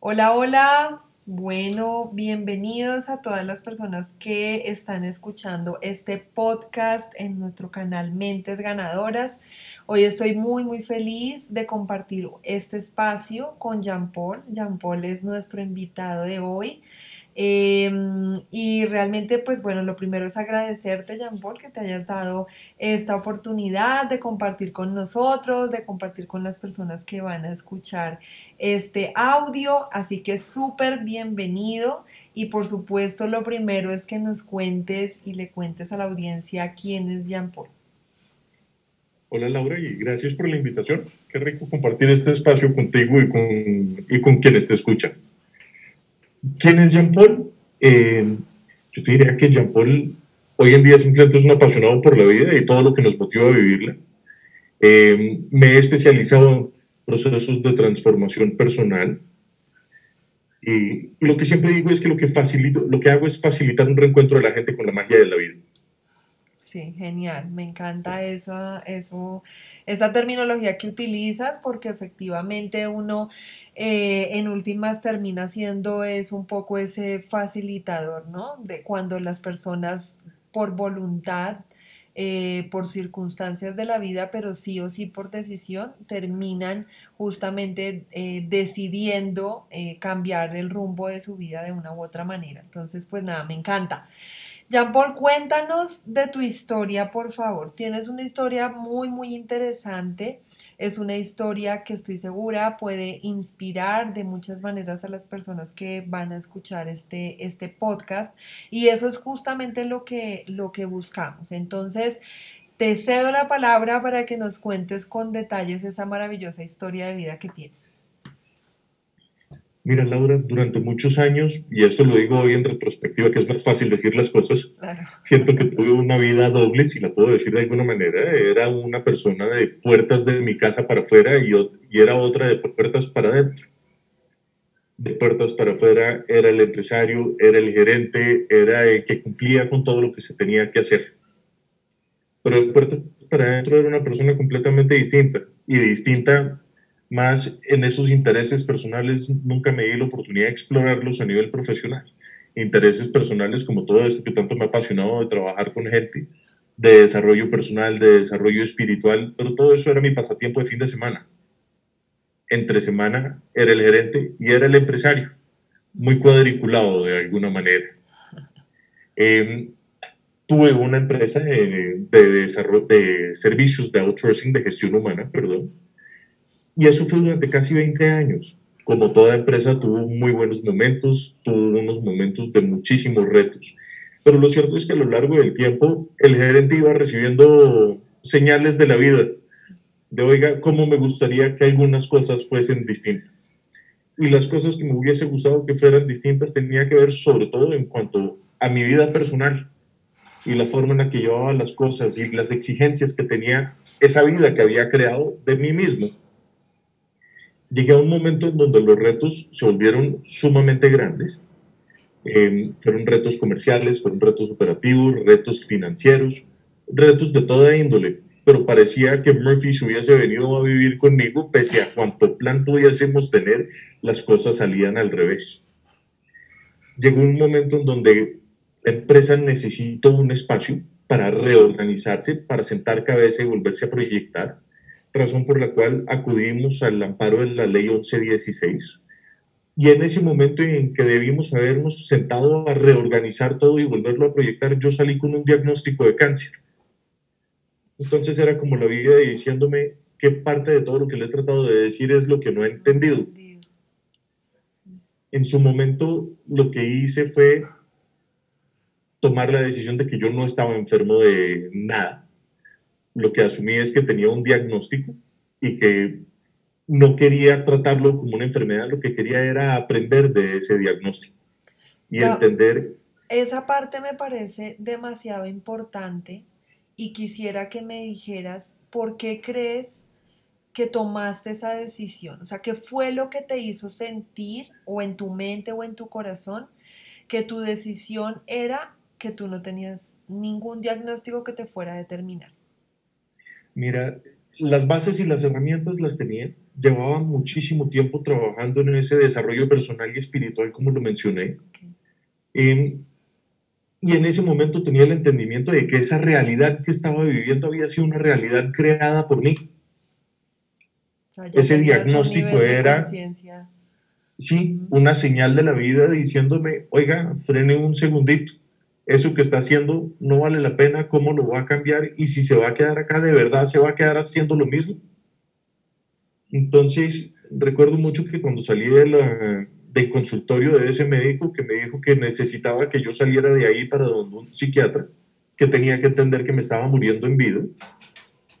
Hola, hola. Bueno, bienvenidos a todas las personas que están escuchando este podcast en nuestro canal Mentes Ganadoras. Hoy estoy muy, muy feliz de compartir este espacio con Jean Paul. Jean Paul es nuestro invitado de hoy. Em, y realmente, pues bueno, lo primero es agradecerte, Jean Paul, que te hayas dado esta oportunidad de compartir con nosotros, de compartir con las personas que van a escuchar este audio. Así que súper bienvenido. Y por supuesto, lo primero es que nos cuentes y le cuentes a la audiencia quién es Jean Paul. Hola Laura y gracias por la invitación. Qué rico compartir este espacio contigo y con, y con quienes te escuchan. ¿Quién es Jean Paul? Eh, yo te diría que Jean Paul hoy en día simplemente es un apasionado por la vida y todo lo que nos motiva a vivirla. Eh, me he especializado en procesos de transformación personal y, lo que siempre digo es que lo que, facilito, lo que hago es facilitar un reencuentro de la gente con la magia de la vida. Sí, genial. Me encanta esa, eso, esa terminología que utilizas porque efectivamente uno eh, en últimas termina siendo es un poco ese facilitador, ¿no? De cuando las personas por voluntad, eh, por circunstancias de la vida, pero sí o sí por decisión, terminan justamente eh, decidiendo cambiar el rumbo de su vida de una u otra manera. Entonces, pues nada, me encanta. Jean Paul, cuéntanos de tu historia, por favor. Tienes una historia muy, muy interesante. Es una historia que estoy segura puede inspirar de muchas maneras a las personas que van a escuchar este, este podcast. Y eso es justamente lo que, lo que buscamos. Entonces, te cedo la palabra para que nos cuentes con detalles esa maravillosa historia de vida que tienes. Mira, Laura, durante muchos años, y esto lo digo hoy en retrospectiva, que es más fácil decir las cosas, siento que tuve una vida doble, si la puedo decir de alguna manera. Era una persona de puertas de mi casa para afuera y, y era otra de puertas para adentro. De puertas para afuera era el empresario, era el gerente, era el que cumplía con todo lo que se tenía que hacer. Pero de puertas para adentro era una persona completamente distinta y distinta más en esos intereses personales nunca me di la oportunidad de explorarlos a nivel profesional. Intereses personales como todo esto que tanto me ha apasionado de trabajar con gente, de desarrollo personal, de desarrollo espiritual, pero todo eso era mi pasatiempo de fin de semana. Entre semana era el gerente y era el empresario, muy cuadriculado de alguna manera. Em, tuve una empresa de, de, desarrollo, de servicios de outsourcing, de gestión humana, perdón, y eso fue durante casi 20 años. Como toda empresa tuvo muy buenos momentos, tuvo unos momentos de muchísimos retos. Pero lo cierto es que a lo largo del tiempo el gerente iba recibiendo señales de la vida, de oiga, cómo me gustaría que algunas cosas fuesen distintas. Y las cosas que me hubiese gustado que fueran distintas tenía que ver sobre todo en cuanto a mi vida personal y la forma en la que llevaba las cosas y las exigencias que tenía esa vida que había creado de mí mismo llegué a un momento en donde los retos se volvieron sumamente grandes. Em, fueron retos comerciales, fueron retos operativos, retos financieros, retos de toda índole, pero parecía que Murphy se hubiese venido a vivir conmigo, pese a cuánto plan pudiésemos tener, las cosas salían al revés. Llegó un momento en donde la empresa necesitó un espacio para reorganizarse, para sentar cabeza y volverse a proyectar razón por la cual acudimos al amparo de la ley 1116. Y en ese momento en que debimos habernos sentado a reorganizar todo y volverlo a proyectar, yo salí con un diagnóstico de cáncer. Entonces era como la vida diciéndome qué parte de todo lo que le he tratado de decir es lo que no he entendido. En su momento lo que hice fue tomar la decisión de que yo no estaba enfermo de nada lo que asumí es que tenía un diagnóstico y que no quería tratarlo como una enfermedad, lo que quería era aprender de ese diagnóstico y entender. Esa parte me parece demasiado importante y quisiera que me dijeras por qué crees que tomaste esa decisión, o sea, qué fue lo que te hizo sentir o en tu mente o en tu corazón que tu decisión era que tú no tenías ningún diagnóstico que te fuera a determinar. Mira, las bases y las herramientas las tenía. Llevaba muchísimo tiempo trabajando en ese desarrollo personal y espiritual, como lo mencioné. Em, y en ese momento tenía el entendimiento de que esa realidad que estaba viviendo había sido una realidad creada por mí. ese diagnóstico era, sí, una señal de la vida diciéndome, oiga, frene un segundito eso que está haciendo no vale la pena, cómo lo va a cambiar y si se va a quedar acá, de verdad se va a quedar haciendo lo mismo. Entonces, recuerdo mucho que cuando salí de del consultorio de ese médico que me dijo que necesitaba que yo saliera de ahí para donde un psiquiatra, que tenía que entender que me estaba muriendo en vida,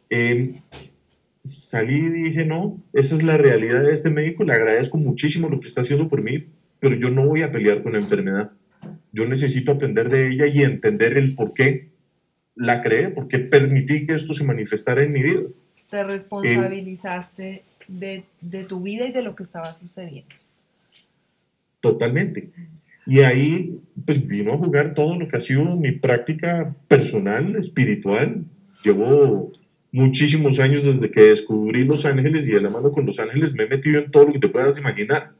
em, salí y dije, no, esa es la realidad de este médico, le agradezco muchísimo lo que está haciendo por mí, pero yo no voy a pelear con la enfermedad yo necesito aprender de ella y entender el por qué la creé, por qué permití que esto se manifestara en mi vida. Te responsabilizaste de, de, tu vida y de lo que estaba sucediendo. Totalmente. Y ahí pues vino a jugar todo lo que ha sido mi práctica personal, espiritual. Llevo muchísimos años desde que descubrí Los Ángeles y de la mano con Los Ángeles me he metido en todo lo que te puedas imaginar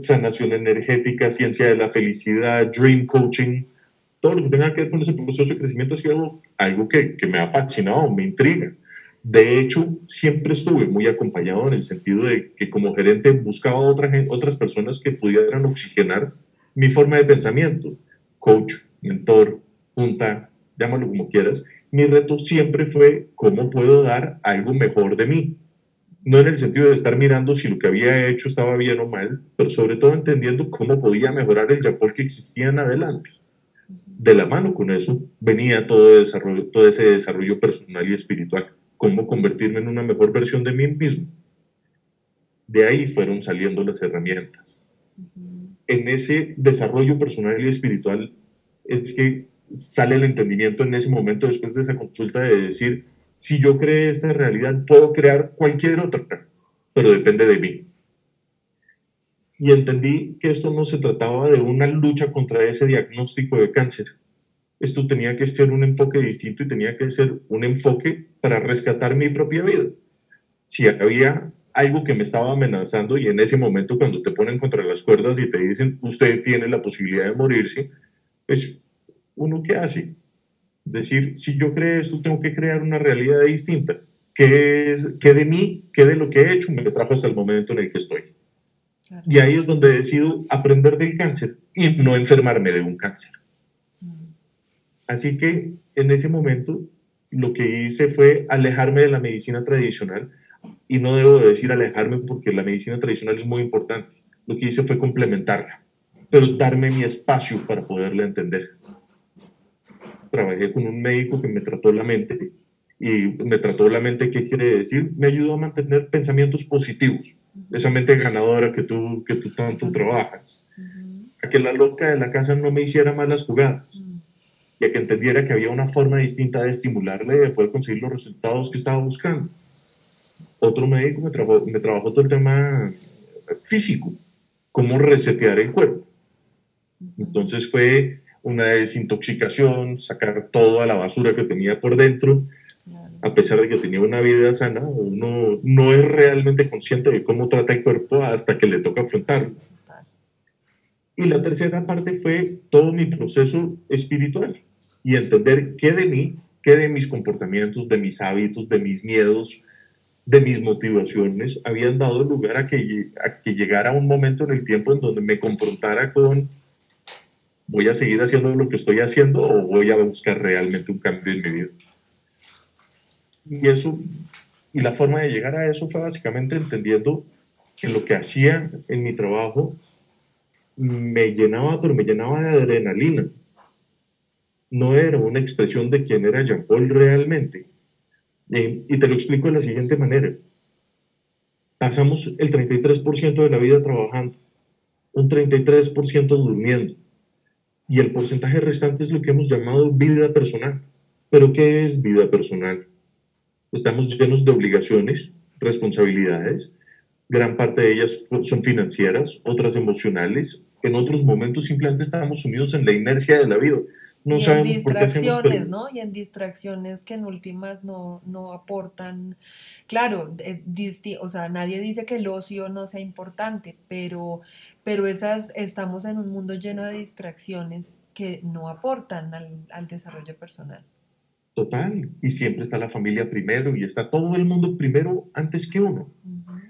sanación energética, ciencia de la felicidad, dream coaching, todo lo que tenga que ver con ese proceso de crecimiento ha sido algo, que, que, me ha fascinado, me intriga. De hecho, siempre estuve muy acompañado en el sentido de que como gerente buscaba otras otras personas que pudieran oxigenar mi forma de pensamiento. Coach, mentor, junta, llámalo como quieras. Mi reto siempre fue cómo puedo dar algo mejor de mí, no en el sentido de estar mirando si lo que había hecho estaba bien o mal, pero sobre todo entendiendo cómo podía mejorar el Japón que existía en adelante. De la mano con eso venía todo, desarrollo, todo ese desarrollo personal y espiritual, cómo convertirme en una mejor versión de mí mismo. De ahí fueron saliendo las herramientas. En ese desarrollo personal y espiritual es que sale el entendimiento en ese momento después de esa consulta de decir, si yo creo esta realidad, puedo crear cualquier otra, pero depende de mí. Y entendí que esto no se trataba de una lucha contra ese diagnóstico de cáncer. Esto tenía que ser un enfoque distinto y tenía que ser un enfoque para rescatar mi propia vida. Si había algo que me estaba amenazando y en ese momento cuando te ponen contra las cuerdas y te dicen usted tiene la posibilidad de morirse, pues uno qué hace? Decir, si yo creo esto, tengo que crear una realidad distinta. ¿Qué, es, qué de mí, qué de lo que he hecho me trajo hasta el momento en el que estoy? Y ahí es donde decido aprender del cáncer y no enfermarme de un cáncer. Mm. Así que en ese momento lo que hice fue alejarme de la medicina tradicional y no debo decir alejarme porque la medicina tradicional es muy importante. Lo que hice fue complementarla, pero darme mi espacio para poderla entender trabajé con un médico que me trató la mente. Y me trató la mente, ¿qué quiere decir? Me ayudó a mantener pensamientos positivos, esa mente ganadora que tú, que tú tanto trabajas. A que la loca de la casa no me hiciera malas jugadas. Y a que entendiera que había una forma distinta de estimularle y de poder conseguir los resultados que estaba buscando. Otro médico me, trabajó, me trabajó todo el tema físico, cómo resetear el cuerpo. Entonces fue una desintoxicación, sacar toda la basura que tenía por dentro, a pesar de que tenía una vida sana, uno no es realmente consciente de cómo trata el cuerpo hasta que le toca afrontarlo. Y la tercera parte fue todo mi proceso espiritual y entender qué de mí, qué de mis comportamientos, de mis hábitos, de mis miedos, de mis motivaciones habían dado lugar a que, a que llegara un momento en el tiempo en donde me confrontara con ¿Voy a seguir haciendo lo que estoy haciendo o voy a buscar realmente un cambio en mi vida? Y eso, y la forma de llegar a eso fue básicamente entendiendo que lo que hacía en mi trabajo me llenaba, pero me llenaba de adrenalina. No era una expresión de quién era Jean Paul realmente. Y te lo explico de la siguiente manera. Pasamos el 33% de la vida trabajando, un 33% durmiendo, y el porcentaje restante es lo que hemos llamado vida personal. ¿Pero qué es vida personal? Estamos llenos de obligaciones, responsabilidades, gran parte de ellas son financieras, otras emocionales, en otros momentos simplemente estamos sumidos en la inercia de la vida. No y en distracciones, ¿no? Y en distracciones que en últimas no, no aportan. Claro, eh, o sea, nadie dice que el ocio no sea importante, pero, pero esas, estamos en un mundo lleno de distracciones que no aportan al, al desarrollo personal. Total, y siempre está la familia primero y está todo el mundo primero antes que uno.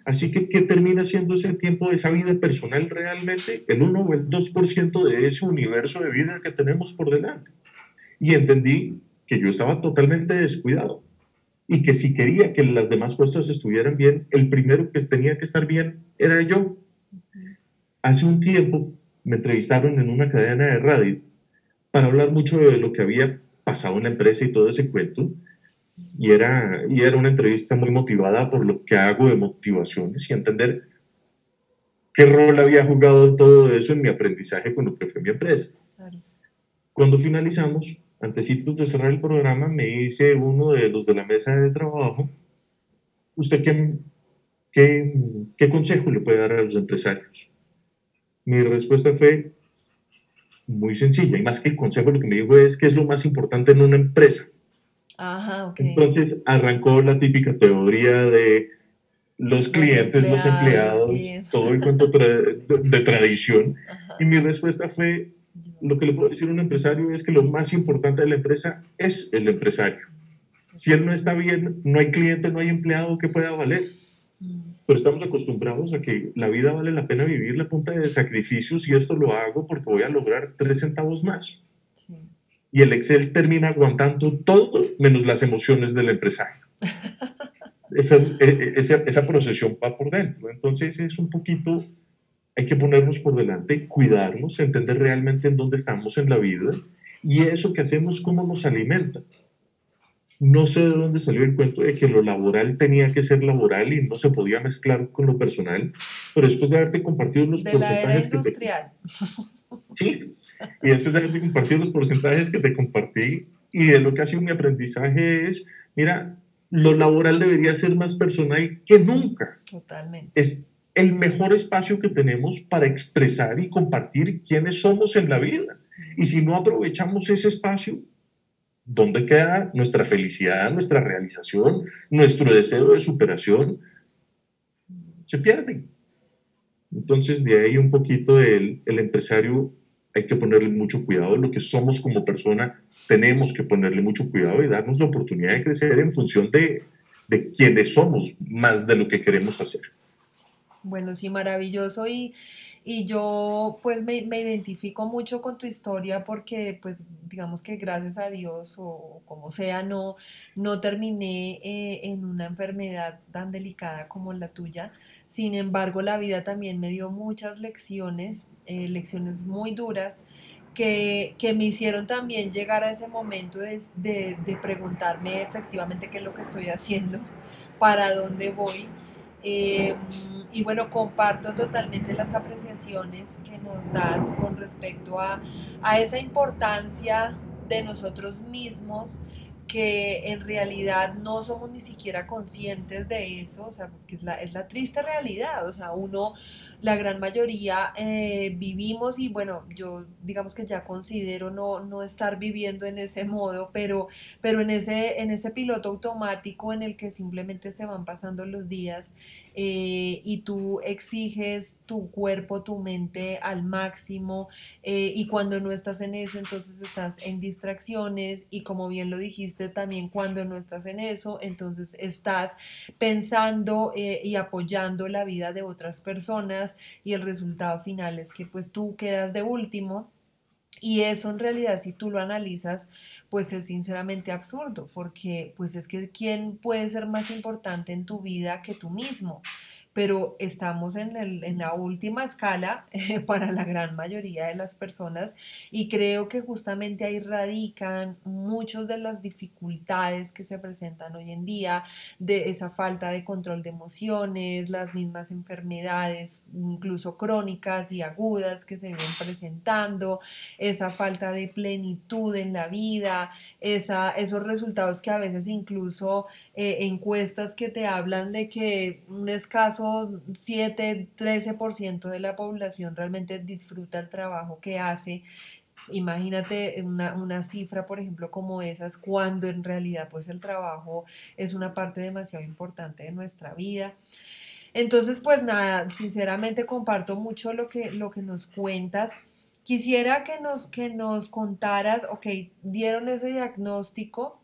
Así que, ¿qué termina siendo ese tiempo de esa vida personal realmente? El 1 o el 2% de ese universo de vida que tenemos por delante. Y entendí que yo estaba totalmente descuidado y que si quería que las demás cosas estuvieran bien, el primero que tenía que estar bien era yo. Hace un tiempo me entrevistaron en una cadena de radio para hablar mucho de lo que había pasado en la empresa y todo ese cuento y era, y era una entrevista muy motivada por lo que hago de motivaciones y entender qué rol había jugado todo eso en mi aprendizaje con lo que fue mi empresa. Cuando finalizamos, antecitos de cerrar el programa, me dice uno de los de la mesa de trabajo, ¿usted qué, qué, qué consejo le puede dar a los empresarios? Mi respuesta fue muy sencilla, y más que el consejo, lo que me dijo es, ¿qué es lo más importante en una empresa? Entonces arrancó la típica teoría de los clientes, los empleados, todo el cuento de, tradición. Y mi respuesta fue, lo que le puedo decir a un empresario es que lo más importante de la empresa es el empresario. Si él no está bien, no hay cliente, no hay empleado que pueda valer. Mm. Pero estamos acostumbrados a que la vida vale la pena vivir la punta de sacrificios y esto lo hago porque voy a lograr tres centavos más y el Excel termina aguantando todo menos las emociones del empresario. Esa, e, e, esa, esa, procesión va por dentro. Entonces es un poquito, hay que ponernos por delante, cuidarnos, entender realmente en dónde estamos en la vida y eso que hacemos, cómo nos alimenta. No sé de dónde salió el cuento de que lo laboral tenía que ser laboral y no se podía mezclar con lo personal, pero después de haberte compartido los porcentajes que te... Sí, y después de compartir los porcentajes que te compartí y de lo que ha sido mi aprendizaje es, mira, lo laboral debería ser más personal que nunca. Totalmente. Es el mejor espacio que tenemos para expresar y compartir quiénes somos en la vida. Y si no aprovechamos ese espacio, ¿dónde queda nuestra felicidad, nuestra realización, nuestro deseo de superación? Se pierden. Entonces, de ahí un poquito el, el empresario hay que ponerle mucho cuidado. Lo que somos como persona, tenemos que ponerle mucho cuidado y darnos la oportunidad de crecer en función de, de quienes somos, más de lo que queremos hacer. Bueno, sí, maravilloso. Y, y yo pues me, me, identifico mucho con tu historia porque pues digamos que gracias a Dios o como sea no, no terminé eh, en una enfermedad tan delicada como la tuya. Sin embargo, la vida también me dio muchas lecciones, eh, lecciones muy duras. Que, que, me hicieron también llegar a ese momento de, de, de preguntarme efectivamente qué es lo que estoy haciendo, para dónde voy Em, y bueno, comparto totalmente las apreciaciones que nos das con respecto a, a esa importancia de nosotros mismos que en realidad no somos ni siquiera conscientes de eso, o sea, porque es la, es la triste realidad, o sea, uno, la gran mayoría eh, vivimos y bueno, yo digamos que ya considero no, no estar viviendo en ese modo, pero, pero en, ese, en ese piloto automático en el que simplemente se van pasando los días eh, y tú exiges tu cuerpo, tu mente al máximo eh, y cuando no estás en eso, entonces estás en distracciones y como bien lo dijiste también, cuando no estás en eso, entonces estás pensando y apoyando la vida de otras personas y el resultado final es que pues tú quedas de último y eso en realidad, si tú lo analizas, pues es sinceramente absurdo, porque pues es que ¿quién puede ser más importante en tu vida que tú mismo? Pero estamos en, la última escala para la gran mayoría de las personas y creo que justamente ahí radican muchas de las dificultades que se presentan hoy en día, de esa falta de control de emociones, las mismas enfermedades, incluso crónicas y agudas que se ven presentando, esa falta de plenitud en la vida, esa, esos resultados que a veces incluso eh, encuestas que te hablan de que un escaso 7, 13% de la población realmente disfruta el trabajo que hace imagínate una, una, cifra, por ejemplo, como esas, cuando en realidad pues el trabajo es una parte demasiado importante de nuestra vida. Entonces, pues nada, sinceramente comparto mucho lo que, lo que nos cuentas. Quisiera que nos, que nos contaras, ok, dieron ese diagnóstico,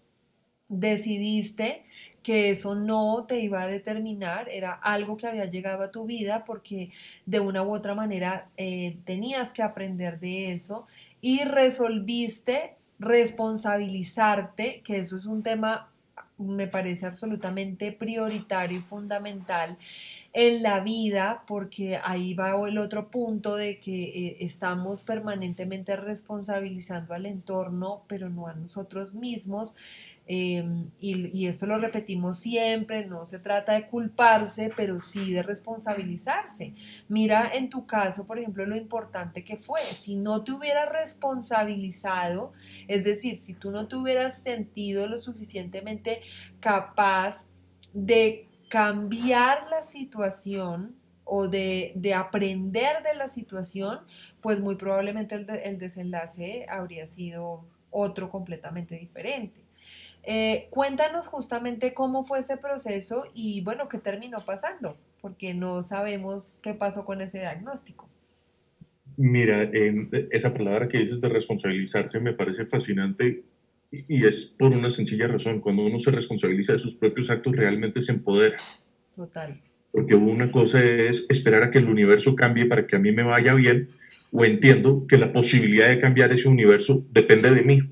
decidiste que eso no te iba a determinar, era algo que había llegado a tu vida porque de una u otra manera eh, tenías que aprender de eso y resolviste responsabilizarte, que eso es un tema me parece absolutamente prioritario y fundamental en la vida, porque ahí va el otro punto de que eh, estamos permanentemente responsabilizando al entorno, pero no a nosotros mismos. Em, y, esto lo repetimos siempre, no se trata de culparse, pero sí de responsabilizarse. Mira en tu caso, por ejemplo, lo importante que fue. Si no te hubieras responsabilizado, es decir, si tú no te hubieras sentido lo suficientemente capaz de cambiar la situación o de, aprender de la situación, pues muy probablemente el desenlace habría sido otro completamente diferente. Eh, cuéntanos justamente cómo fue ese proceso y bueno, qué terminó pasando, porque no sabemos qué pasó con ese diagnóstico. Mira, esa palabra que dices de responsabilizarse me parece fascinante y, es por una sencilla razón. Cuando uno se responsabiliza de sus propios actos, realmente se empodera. Total. Porque una cosa es esperar a que el universo cambie para que a mí me vaya bien, o entiendo que la posibilidad de cambiar ese universo depende de mí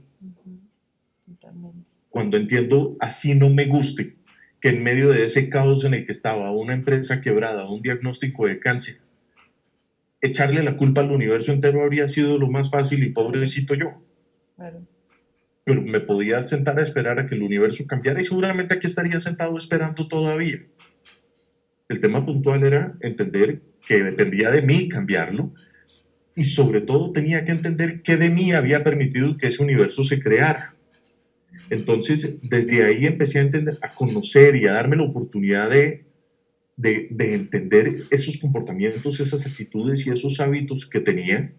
cuando entiendo así no me guste que en medio de ese caos en el que estaba una empresa quebrada, un diagnóstico de cáncer, echarle la culpa al universo entero habría sido lo más fácil y pobrecito yo. Pero me podía sentar a esperar a que el universo cambiara y seguramente aquí estaría sentado esperando todavía. El tema puntual era entender que dependía de mí cambiarlo y sobre todo tenía que entender que de mí había permitido que ese universo se creara. Entonces, desde ahí empecé a, entender, a conocer y a darme la oportunidad de, de, entender esos comportamientos, esas actitudes y esos hábitos que tenía,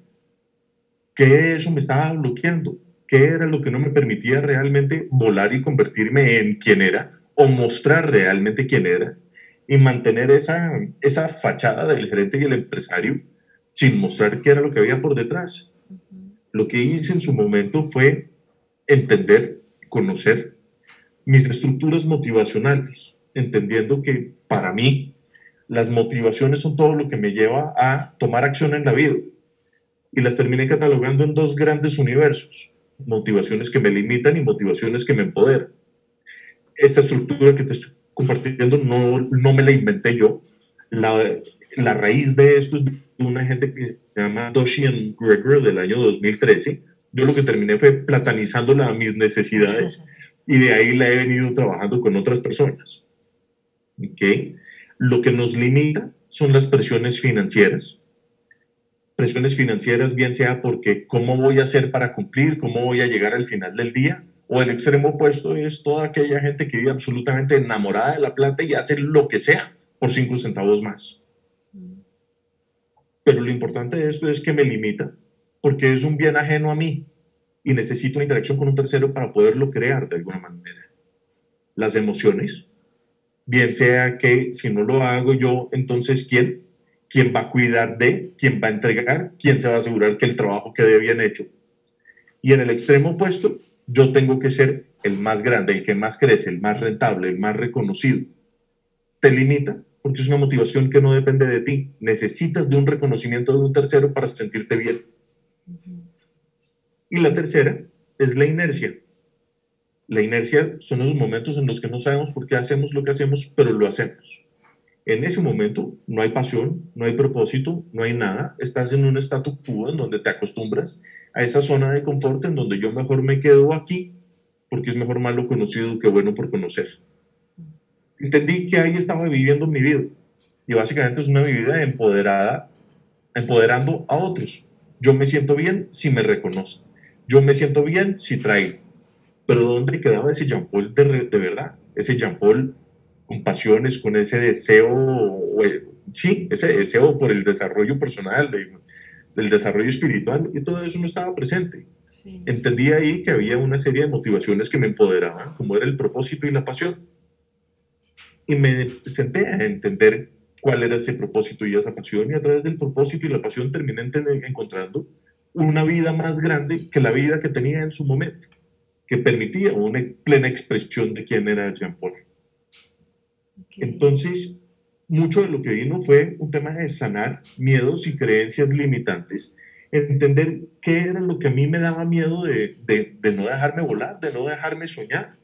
que eso me estaba bloqueando, qué era lo que no me permitía realmente volar y convertirme en quien era o mostrar realmente quién era y mantener esa, esa fachada del gerente y el empresario sin mostrar qué era lo que había por detrás. Lo que hice en su momento fue entender conocer mis estructuras motivacionales, entendiendo que para mí las motivaciones son todo lo que me lleva a tomar acción en la vida. Y las terminé catalogando en dos grandes universos, motivaciones que me limitan y motivaciones que me empoderan. Esta estructura que te estoy compartiendo no, no me la inventé yo. La, la raíz de esto es de una gente que se llama Doshian Gregor del año 2013, yo lo que terminé fue platanizándola a mis necesidades y de ahí la he venido trabajando con otras personas. ¿Okay? Lo que nos limita son las presiones financieras. Presiones financieras, bien sea porque cómo voy a hacer para cumplir, cómo voy a llegar al final del día, o el extremo opuesto es toda aquella gente que vive absolutamente enamorada de la plata y hace lo que sea por cinco centavos más. Mm. Pero lo importante de esto es que me limita porque es un bien ajeno a mí y necesito una interacción con un tercero para poderlo crear de alguna manera. Las emociones, bien sea que si no lo hago yo, entonces ¿quién? ¿Quién va a cuidar de? ¿Quién va a entregar? ¿Quién se va a asegurar que el trabajo quede bien hecho? Y en el extremo opuesto, yo tengo que ser el más grande, el que más crece, el más rentable, el más reconocido. Te limita porque es una motivación que no depende de ti. Necesitas de un reconocimiento de un tercero para sentirte bien. Y la tercera es la inercia. La inercia son esos momentos en los que no sabemos por qué hacemos lo que hacemos, pero lo hacemos. En ese momento no hay pasión, no hay propósito, no hay nada. Estás en un statu quo en donde te acostumbras a esa zona de confort en donde yo mejor me quedo aquí porque es mejor malo conocido que bueno por conocer. Entendí que ahí estaba viviendo mi vida y básicamente es una vida empoderada, empoderando a otros. Yo me siento bien si me reconozco. Yo me siento bien si traigo. Pero ¿dónde quedaba ese Jean Paul de, verdad? Ese Jean Paul con pasiones, con ese deseo, sí, ese deseo por el desarrollo personal, del desarrollo espiritual y todo eso no estaba presente. Entendí ahí que había una serie de motivaciones que me empoderaban, como era el propósito y la pasión. Y me senté a entender cuál era ese propósito y esa pasión y a través del propósito y la pasión terminé encontrando una vida más grande que la vida que tenía en su momento, que permitía una plena expresión de quién era Jean Paul. Entonces, mucho de lo que vino fue un tema de sanar miedos y creencias limitantes, entender qué era lo que a mí me daba miedo de, no dejarme volar, de no dejarme soñar.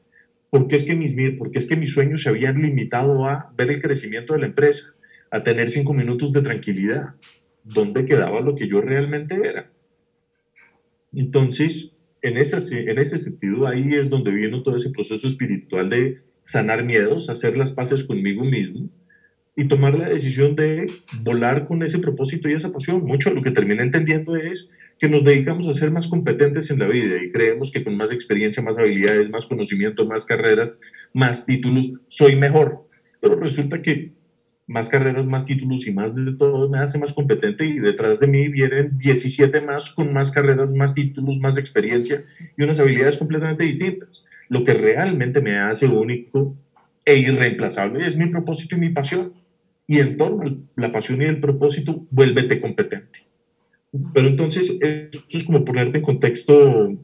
Porque es, que mis, porque es que mis sueños se habían limitado a ver el crecimiento de la empresa, a tener cinco minutos de tranquilidad. ¿Dónde quedaba lo que yo realmente era? Entonces, en ese, en ese sentido, ahí es donde vino todo ese proceso espiritual de sanar miedos, hacer las paces conmigo mismo y tomar la decisión de volar con ese propósito y esa pasión. Mucho lo que terminé entendiendo es que nos dedicamos a ser más competentes en la vida y creemos que con más experiencia, más habilidades, más conocimiento, más carreras, más títulos, soy mejor. Pero resulta que más carreras, más títulos y más de todo me hace más competente y detrás de mí vienen 17 más con más carreras, más títulos, más experiencia y unas habilidades completamente distintas. Lo que realmente me hace único e irreemplazable es mi propósito y mi pasión. Y en torno a la pasión y el propósito, vuélvete competente. Pero entonces, esto es como ponerte en contexto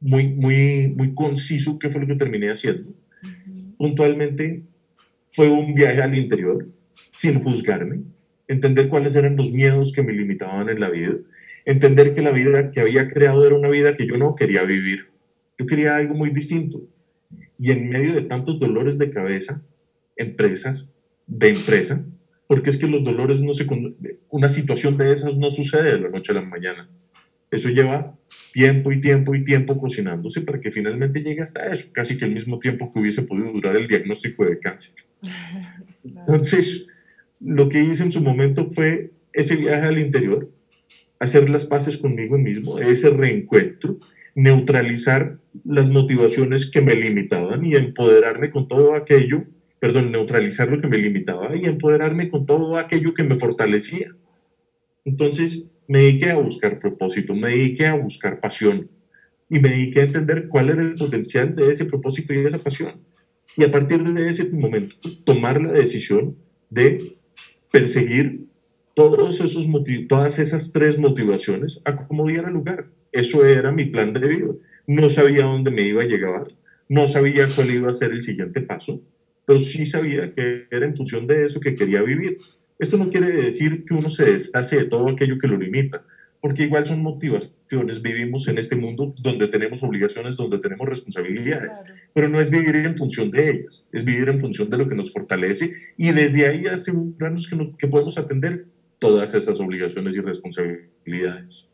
muy, muy, muy conciso qué fue lo que terminé haciendo. Puntualmente, fue un viaje al interior, sin juzgarme, entender cuáles eran los miedos que me limitaban en la vida, entender que la vida que había creado era una vida que yo no quería vivir. Yo quería algo muy distinto. Y en medio de tantos dolores de cabeza, empresas, de empresa, porque es que los dolores no se... Una situación de esas no sucede de la noche a la mañana. Eso lleva tiempo y tiempo y tiempo cocinándose para que finalmente llegue hasta eso, casi que el mismo tiempo que hubiese podido durar el diagnóstico de cáncer. Entonces, lo que hice en su momento fue ese viaje al interior, hacer las paces conmigo mismo, ese reencuentro, neutralizar las motivaciones que me limitaban y empoderarme con todo aquello, perdón, neutralizar lo que me limitaba y empoderarme con todo aquello que me fortalecía. Entonces, me dediqué a buscar propósito, me dediqué a buscar pasión y me dediqué a entender cuál era el potencial de ese propósito y de esa pasión. Y a partir de ese momento, tomar la decisión de perseguir todos esos todas esas tres motivaciones a como diera lugar. Eso era mi plan de vida. No sabía dónde me iba a llegar, no sabía cuál iba a ser el siguiente paso, pero sí sabía que era en función de eso que quería vivir. Esto no quiere decir que uno se deshace de todo aquello que lo limita, porque igual son motivaciones. Vivimos en este mundo donde tenemos obligaciones, donde tenemos responsabilidades, pero no es vivir en función de ellas, es vivir en función de lo que nos fortalece y desde ahí asegurarnos que, que podemos atender todas esas obligaciones y responsabilidades.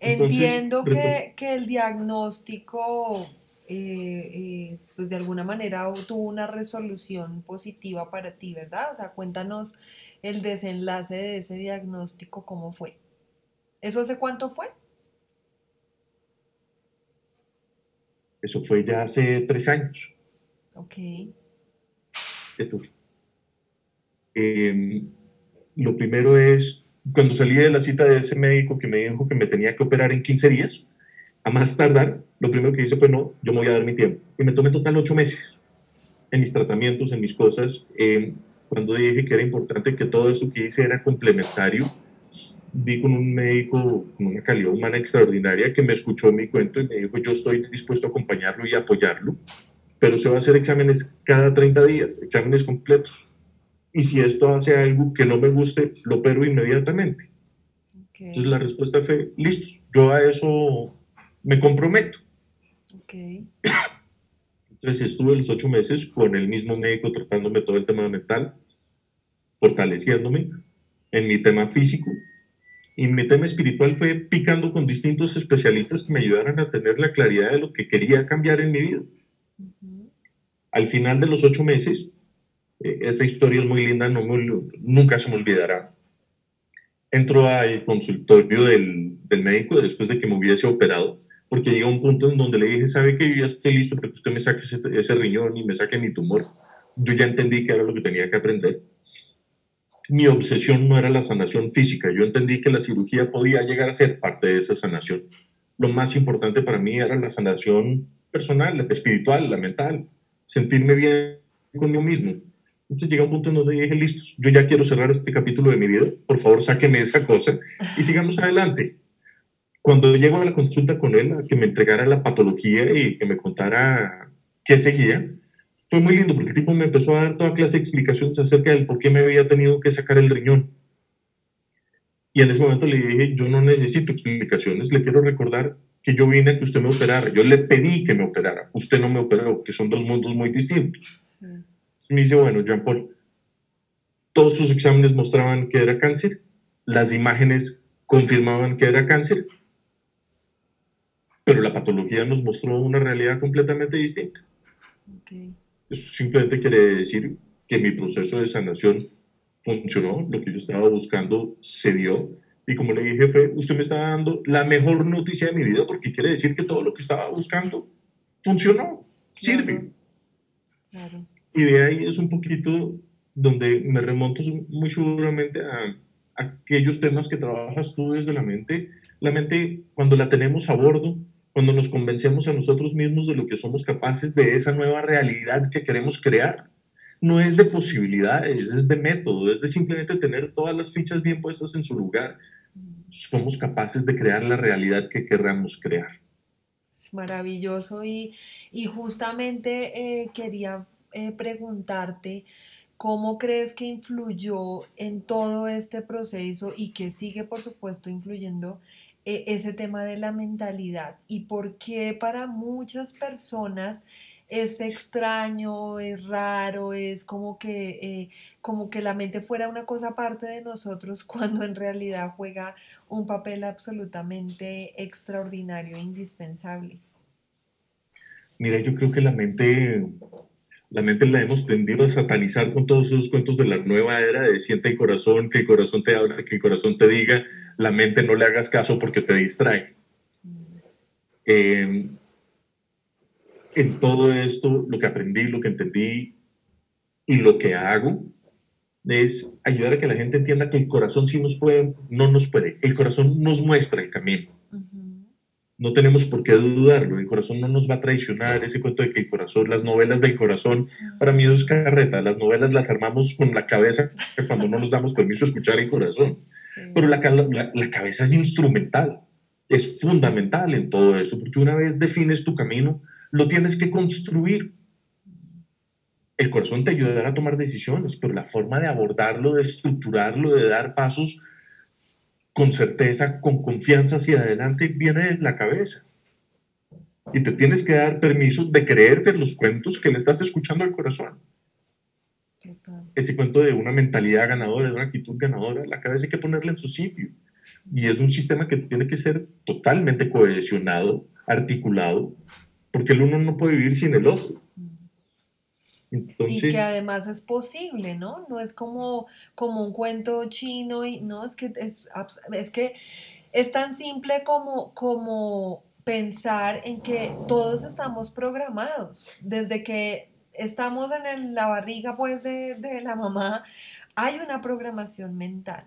Entiendo que, que, el diagnóstico eh, eh, pues de alguna manera tuvo una resolución positiva para ti, ¿verdad? O sea, cuéntanos el desenlace de ese diagnóstico, ¿cómo fue? ¿Eso hace cuánto fue? Eso fue ya hace tres años. Ok. Em, lo primero es, cuando salí de la cita de ese médico que me dijo que me tenía que operar en 15 días, a más tardar, lo primero que hice fue, no, yo me voy a dar mi tiempo. Y me tomé total ocho meses en mis tratamientos, en mis cosas. cuando dije que era importante que todo esto que hice era complementario, di con un médico con una calidad humana extraordinaria que me escuchó mi cuento y me dijo, yo estoy dispuesto a acompañarlo y apoyarlo, pero se va a hacer exámenes cada 30 días, exámenes completos. Y si esto hace algo que no me guste, lo opero inmediatamente. Entonces la respuesta fue, listo, yo a eso me comprometo. Entonces estuve los ocho meses con el mismo médico tratándome todo el tema mental, fortaleciéndome en mi tema físico. Y mi tema espiritual fue picando con distintos especialistas que me ayudaran a tener la claridad de lo que quería cambiar en mi vida. Al final de los ocho meses, esa historia es muy linda, no nunca se me olvidará. Entro al consultorio del, del médico después de que me hubiese operado porque llega un punto en donde le dije, ¿sabe que yo ya estoy listo para que usted me saque ese, riñón y me saque mi tumor? Yo ya entendí que era lo que tenía que aprender. mi obsesión no era la sanación física. Yo entendí que la cirugía podía llegar a ser parte de esa sanación. Lo más importante para mí era la sanación personal, la espiritual, la mental, sentirme bien conmigo mismo. Entonces llega un punto en donde dije, listo, yo ya quiero cerrar este capítulo de mi vida, por favor sáqueme esa cosa y sigamos adelante. Cuando llego a la consulta con él, a que me entregara la patología y que me contara qué seguía, fue muy lindo porque el tipo me empezó a dar toda clase de explicaciones acerca del por qué me había tenido que sacar el riñón. Y en ese momento le dije, yo no necesito explicaciones, le quiero recordar que yo vine a que usted me operara, yo le pedí que me operara, usted no me operó, que son dos mundos muy distintos. Me dice, bueno, Jean Paul, todos sus exámenes mostraban que era cáncer, las imágenes confirmaban que era cáncer, pero la patología nos mostró una realidad completamente distinta. Eso simplemente quiere decir que mi proceso de sanación funcionó, lo que yo estaba buscando se dio. Y como le dije, jefe, usted me está dando la mejor noticia de mi vida porque quiere decir que todo lo que estaba buscando funcionó, sirve. Y de ahí es un poquito donde me remonto muy seguramente a, aquellos temas que trabajas tú desde la mente. La mente, cuando la tenemos a bordo, cuando nos convencemos a nosotros mismos de lo que somos capaces de esa nueva realidad que queremos crear. No es de posibilidades, es de método, es de simplemente tener todas las fichas bien puestas en su lugar. Somos capaces de crear la realidad que querramos crear. Es maravilloso y, y justamente eh, quería eh, preguntarte, ¿cómo crees que influyó en todo este proceso y que sigue, por supuesto, influyendo e, ese tema de la mentalidad y por qué para muchas personas es extraño, es raro, es como que, eh, como que la mente fuera una cosa aparte de nosotros cuando en realidad juega un papel absolutamente extraordinario e indispensable. Mira, yo creo que la mente la mente la hemos tendido a satanizar con todos esos cuentos de la nueva era de siente el corazón, que el corazón te habla, que el corazón te diga, la mente no le hagas caso porque te distrae. Em, en todo esto, lo que aprendí, lo que entendí y lo que hago es ayudar a que la gente entienda que el corazón sí nos puede, no nos puede, el corazón nos muestra el camino no tenemos por qué dudarlo, el corazón no nos va a traicionar, ese cuento de que el corazón, las novelas del corazón, para mí eso es carreta, las novelas las armamos con la cabeza cuando no nos damos permiso a escuchar el corazón, pero la, la, cabeza es instrumental, es fundamental en todo eso, porque una vez defines tu camino, lo tienes que construir. El corazón te ayudará a tomar decisiones, pero la forma de abordarlo, de estructurarlo, de dar pasos, con certeza, con confianza hacia adelante, viene de la cabeza. Y te tienes que dar permiso de creerte los cuentos que le estás escuchando al corazón. Ese cuento de una mentalidad ganadora, de una actitud ganadora, la cabeza hay que ponerla en su sitio. Y es un sistema que tiene que ser totalmente cohesionado, articulado, porque el uno no puede vivir sin el otro y que además es posible, ¿no? No es como, como un cuento chino y no, es que es, es que es tan simple como, como pensar en que todos estamos programados. Desde que estamos en la barriga pues de, de la mamá, hay una programación mental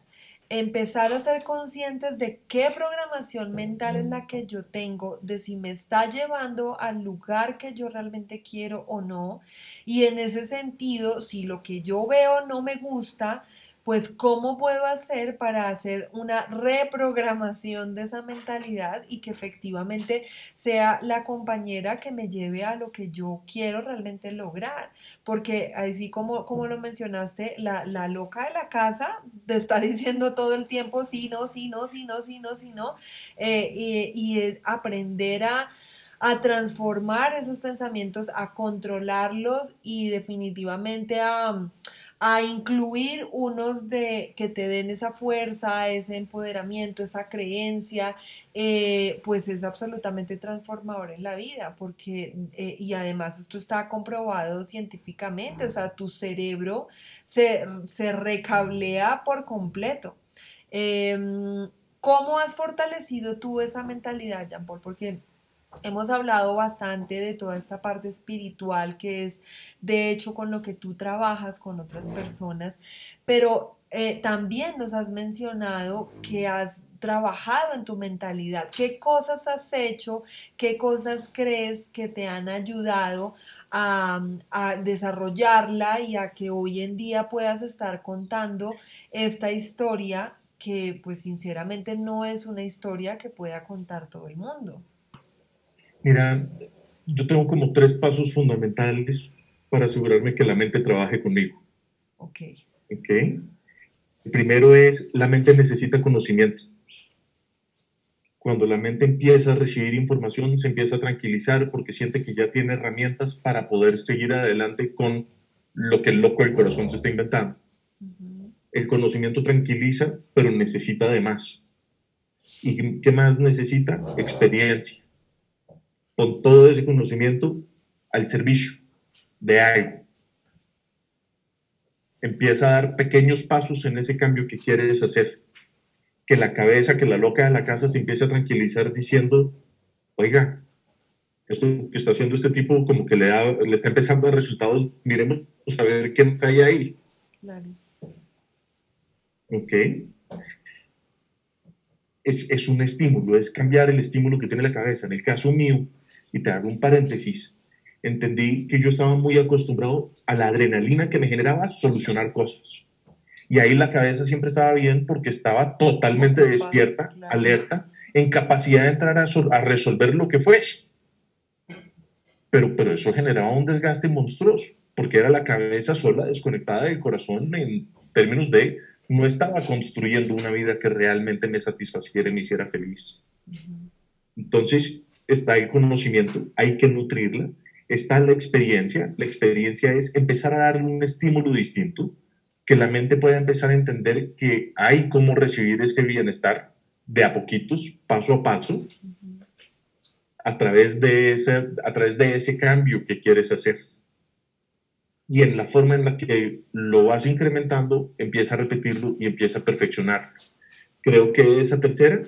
empezar a ser conscientes de qué programación mental es la que yo tengo, de si me está llevando al lugar que yo realmente quiero o no. Y en ese sentido, si lo que yo veo no me gusta, pues cómo puedo hacer para hacer una reprogramación de esa mentalidad y que efectivamente sea la compañera que me lleve a lo que yo quiero realmente lograr. Porque así como, como lo mencionaste, la, loca de la casa te está diciendo todo el tiempo sí, no, sí, no, sí, no, sí, no, sí, no. Eh, y, y aprender a a transformar esos pensamientos, a controlarlos y definitivamente a, a incluir unos de que te den esa fuerza, ese empoderamiento, esa creencia, eh, pues es absolutamente transformador en la vida, porque, eh, y además esto está comprobado científicamente, o sea, tu cerebro se, recablea por completo. Em, ¿Cómo has fortalecido tú esa mentalidad, Jean Paul? Porque Hemos hablado bastante de toda esta parte espiritual que es de hecho con lo que tú trabajas con otras personas, pero eh, también nos has mencionado que has trabajado en tu mentalidad. ¿Qué cosas has hecho? ¿Qué cosas crees que te han ayudado a, a, desarrollarla y a que hoy en día puedas estar contando esta historia que pues sinceramente no es una historia que pueda contar todo el mundo? Mira, yo tengo como tres pasos fundamentales para asegurarme que la mente trabaje conmigo. Ok. Ok. El primero es, la mente necesita conocimiento. Cuando la mente empieza a recibir información, se empieza a tranquilizar porque siente que ya tiene herramientas para poder seguir adelante con lo que el loco del corazón se está inventando. El conocimiento tranquiliza, pero necesita de más. ¿Y qué más necesita? Experiencia con todo ese conocimiento al servicio de algo. Empieza a dar pequeños pasos en ese cambio que quieres hacer. Que la cabeza, que la loca de la casa se empiece a tranquilizar diciendo, oiga, esto que está haciendo este tipo como que le, le está empezando a dar resultados, miremos a ver quién está ahí. Claro. Ok. Es, es un estímulo, es cambiar el estímulo que tiene la cabeza. En el caso mío, y te hago un paréntesis, entendí que yo estaba muy acostumbrado a la adrenalina que me generaba solucionar cosas. Y ahí la cabeza siempre estaba bien porque estaba totalmente despierta, alerta, en capacidad de entrar a, a, resolver lo que fuese. Pero, pero eso generaba un desgaste monstruoso, porque era la cabeza sola, desconectada del corazón en términos de no estaba construyendo una vida que realmente me satisfaciera y me hiciera feliz. Entonces, está el conocimiento, hay que nutrirla, está la experiencia, la experiencia es empezar a darle un estímulo distinto, que la mente pueda empezar a entender que hay cómo recibir ese bienestar de a poquitos, paso a paso, a través de ese, a través de ese cambio que quieres hacer. Y en la forma en la que lo vas incrementando, empieza a repetirlo y empieza a perfeccionarlo. Creo que esa tercera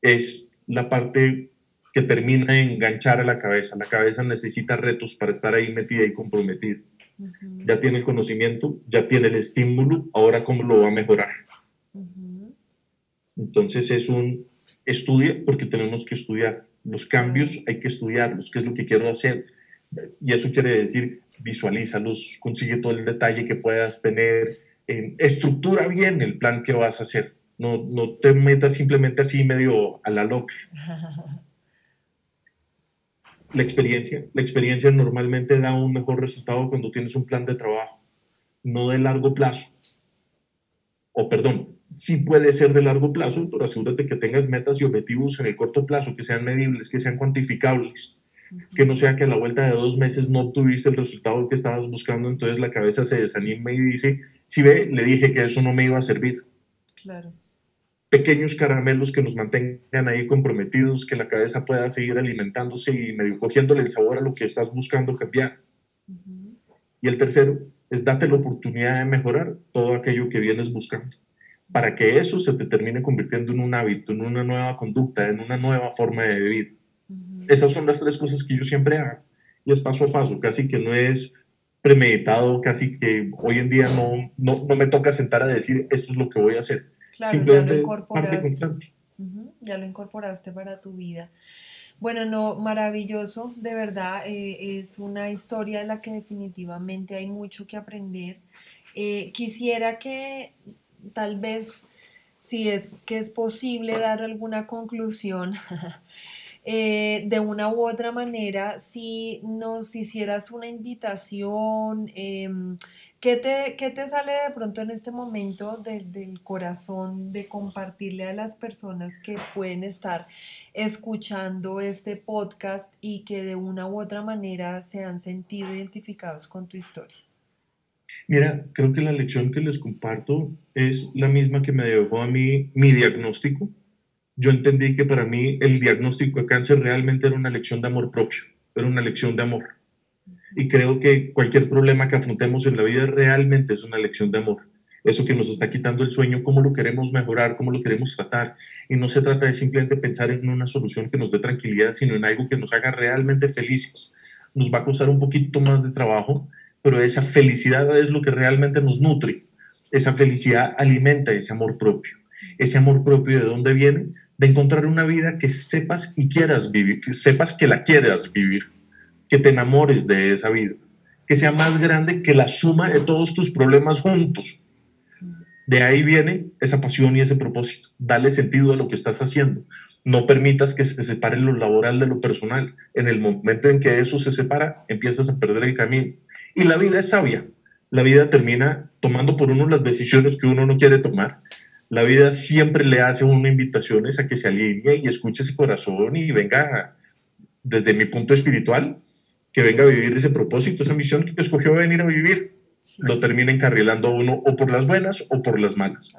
es la parte que termina de enganchar a la cabeza. La cabeza necesita retos para estar ahí metida y comprometida. Ya tiene el conocimiento, ya tiene el estímulo, ahora cómo lo va a mejorar. Entonces es un estudia porque tenemos que estudiar. Los cambios hay que estudiarlos, qué es lo que quiero hacer. Y eso quiere decir visualízalos, consigue todo el detalle que puedas tener, eh, estructura bien el plan que vas a hacer no, no te metas simplemente así medio a la loca. La experiencia, la experiencia normalmente da un mejor resultado cuando tienes un plan de trabajo, no de largo plazo. O perdón, sí puede ser de largo plazo, pero asegúrate que tengas metas y objetivos en el corto plazo, que sean medibles, que sean cuantificables, que no sea que a la vuelta de dos meses no tuviste el resultado que estabas buscando, entonces la cabeza se desanima y dice, si ve, le dije que eso no me iba a servir. Claro pequeños caramelos que nos mantengan ahí comprometidos, que la cabeza pueda seguir alimentándose y medio cogiéndole el sabor a lo que estás buscando cambiar. Y el tercero es date la oportunidad de mejorar todo aquello que vienes buscando, para que eso se te termine convirtiendo en un hábito, en una nueva conducta, en una nueva forma de vivir. Esas son las tres cosas que yo siempre hago. Y es paso a paso, casi que no es premeditado, casi que hoy en día no, no, no me toca sentar a decir esto es lo que voy a hacer Claro, ya lo incorporaste. ya lo incorporaste para tu vida. Bueno, no, maravilloso, de verdad, eh, es una historia en la que definitivamente hay mucho que aprender. Eh, quisiera que tal vez, si es que es posible dar alguna conclusión, eh, de una u otra manera, si nos hicieras una invitación, em, ¿Qué te, te sale de pronto en este momento del corazón de compartirle a las personas que pueden estar escuchando este podcast y que de una u otra manera se han sentido identificados con tu historia? Mira, creo que la lección que les comparto es la misma que me dejó a mí mi diagnóstico. Yo entendí que para mí el diagnóstico de cáncer realmente era una lección de amor propio, era una lección de amor y creo que cualquier problema que afrontemos en la vida realmente es una lección de amor. Eso que nos está quitando el sueño, cómo lo queremos mejorar, cómo lo queremos tratar. Y no se trata de simplemente pensar en una solución que nos dé tranquilidad, sino en algo que nos haga realmente felices. Nos va a costar un poquito más de trabajo, pero esa felicidad es lo que realmente nos nutre. esa felicidad alimenta ese amor propio. Ese amor propio de dónde viene? De encontrar una vida que sepas y quieras vivir, que sepas que la quieras vivir, que te enamores de esa vida, que sea más grande que la suma de todos tus problemas juntos. De ahí viene esa pasión y ese propósito. Dale sentido a lo que estás haciendo. No permitas que se separe lo laboral de lo personal. En el momento en que eso se separa, empiezas a perder el camino. Y la vida es sabia. La vida termina tomando por uno las decisiones que uno no quiere tomar. La vida siempre le hace una invitación a que se alinee y escuche ese corazón y venga, desde mi punto espiritual, que venga a vivir ese propósito, esa misión que escogió venir a vivir. Lo termina encarrilando a uno o por las buenas o por las malas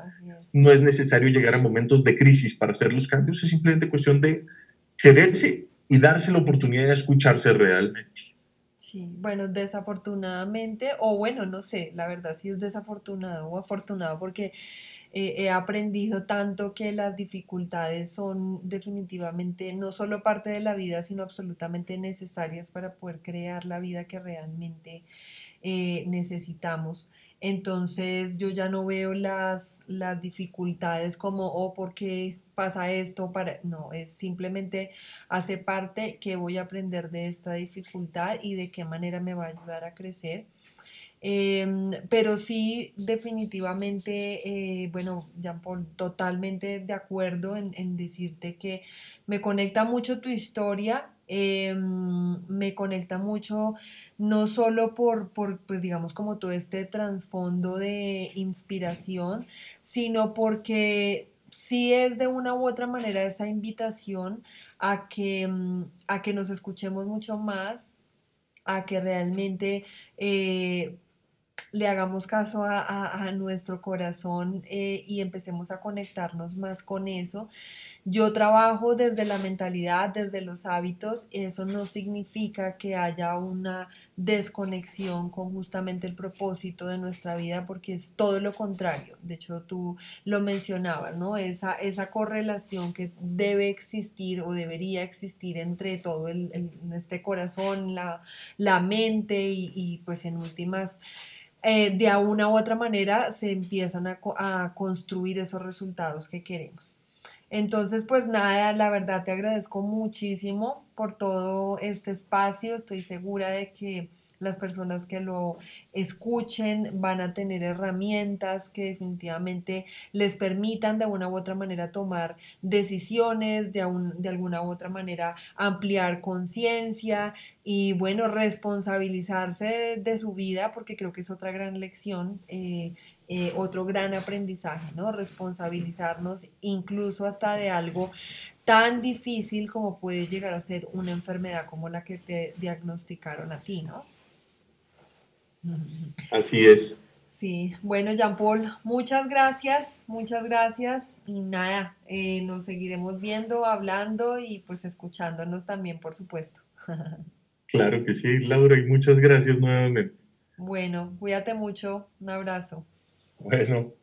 no es necesario llegar a momentos de crisis para hacer los cambios, es simplemente cuestión de quererse y darse la oportunidad de escucharse realmente. Sí, bueno, desafortunadamente, o bueno, no sé, la verdad sí es desafortunado o afortunado porque he aprendido tanto que las dificultades son definitivamente no solo parte de la vida, sino absolutamente necesarias para poder crear la vida que realmente eh, necesitamos. Entonces yo ya no veo las, las dificultades como, oh, ¿por qué pasa esto? Para... No, es simplemente hace parte que voy a aprender de esta dificultad y de qué manera me va a ayudar a crecer. Em, pero sí, definitivamente, eh, bueno, Jean Paul, totalmente de acuerdo en, decirte que me conecta mucho tu historia Em, me conecta mucho, no solo por, por, pues digamos, como todo este trasfondo de inspiración, sino porque sí es de una u otra manera esa invitación a que, mm, a que nos escuchemos mucho más, a que realmente eh, le hagamos caso a, nuestro corazón eh, y empecemos a conectarnos más con eso. Yo trabajo desde la mentalidad, desde los hábitos. Eso no significa que haya una desconexión con justamente el propósito de nuestra vida, porque es todo lo contrario. De hecho, tú lo mencionabas, ¿no? Esa, esa correlación que debe existir o debería existir entre todo el, este corazón, la, la mente y, y pues en últimas eh, de una u otra manera se empiezan a, a, construir esos resultados que queremos. Entonces, pues nada, la verdad te agradezco muchísimo por todo este espacio. Estoy segura de que las personas que lo escuchen van a tener herramientas que definitivamente les permitan de una u otra manera tomar decisiones, de, de alguna u otra manera ampliar conciencia y bueno, responsabilizarse de, su vida, porque creo que es otra gran lección. Eh, eh, otro gran aprendizaje, ¿no? Responsabilizarnos incluso hasta de algo tan difícil como puede llegar a ser una enfermedad como la que te diagnosticaron a ti, ¿no? Así es. Sí, bueno, Jean Paul, muchas gracias, muchas gracias y nada, eh, nos seguiremos viendo, hablando y pues escuchándonos también, por supuesto. Claro que sí, Laura, y muchas gracias nuevamente. Bueno, cuídate mucho, un abrazo. Bueno.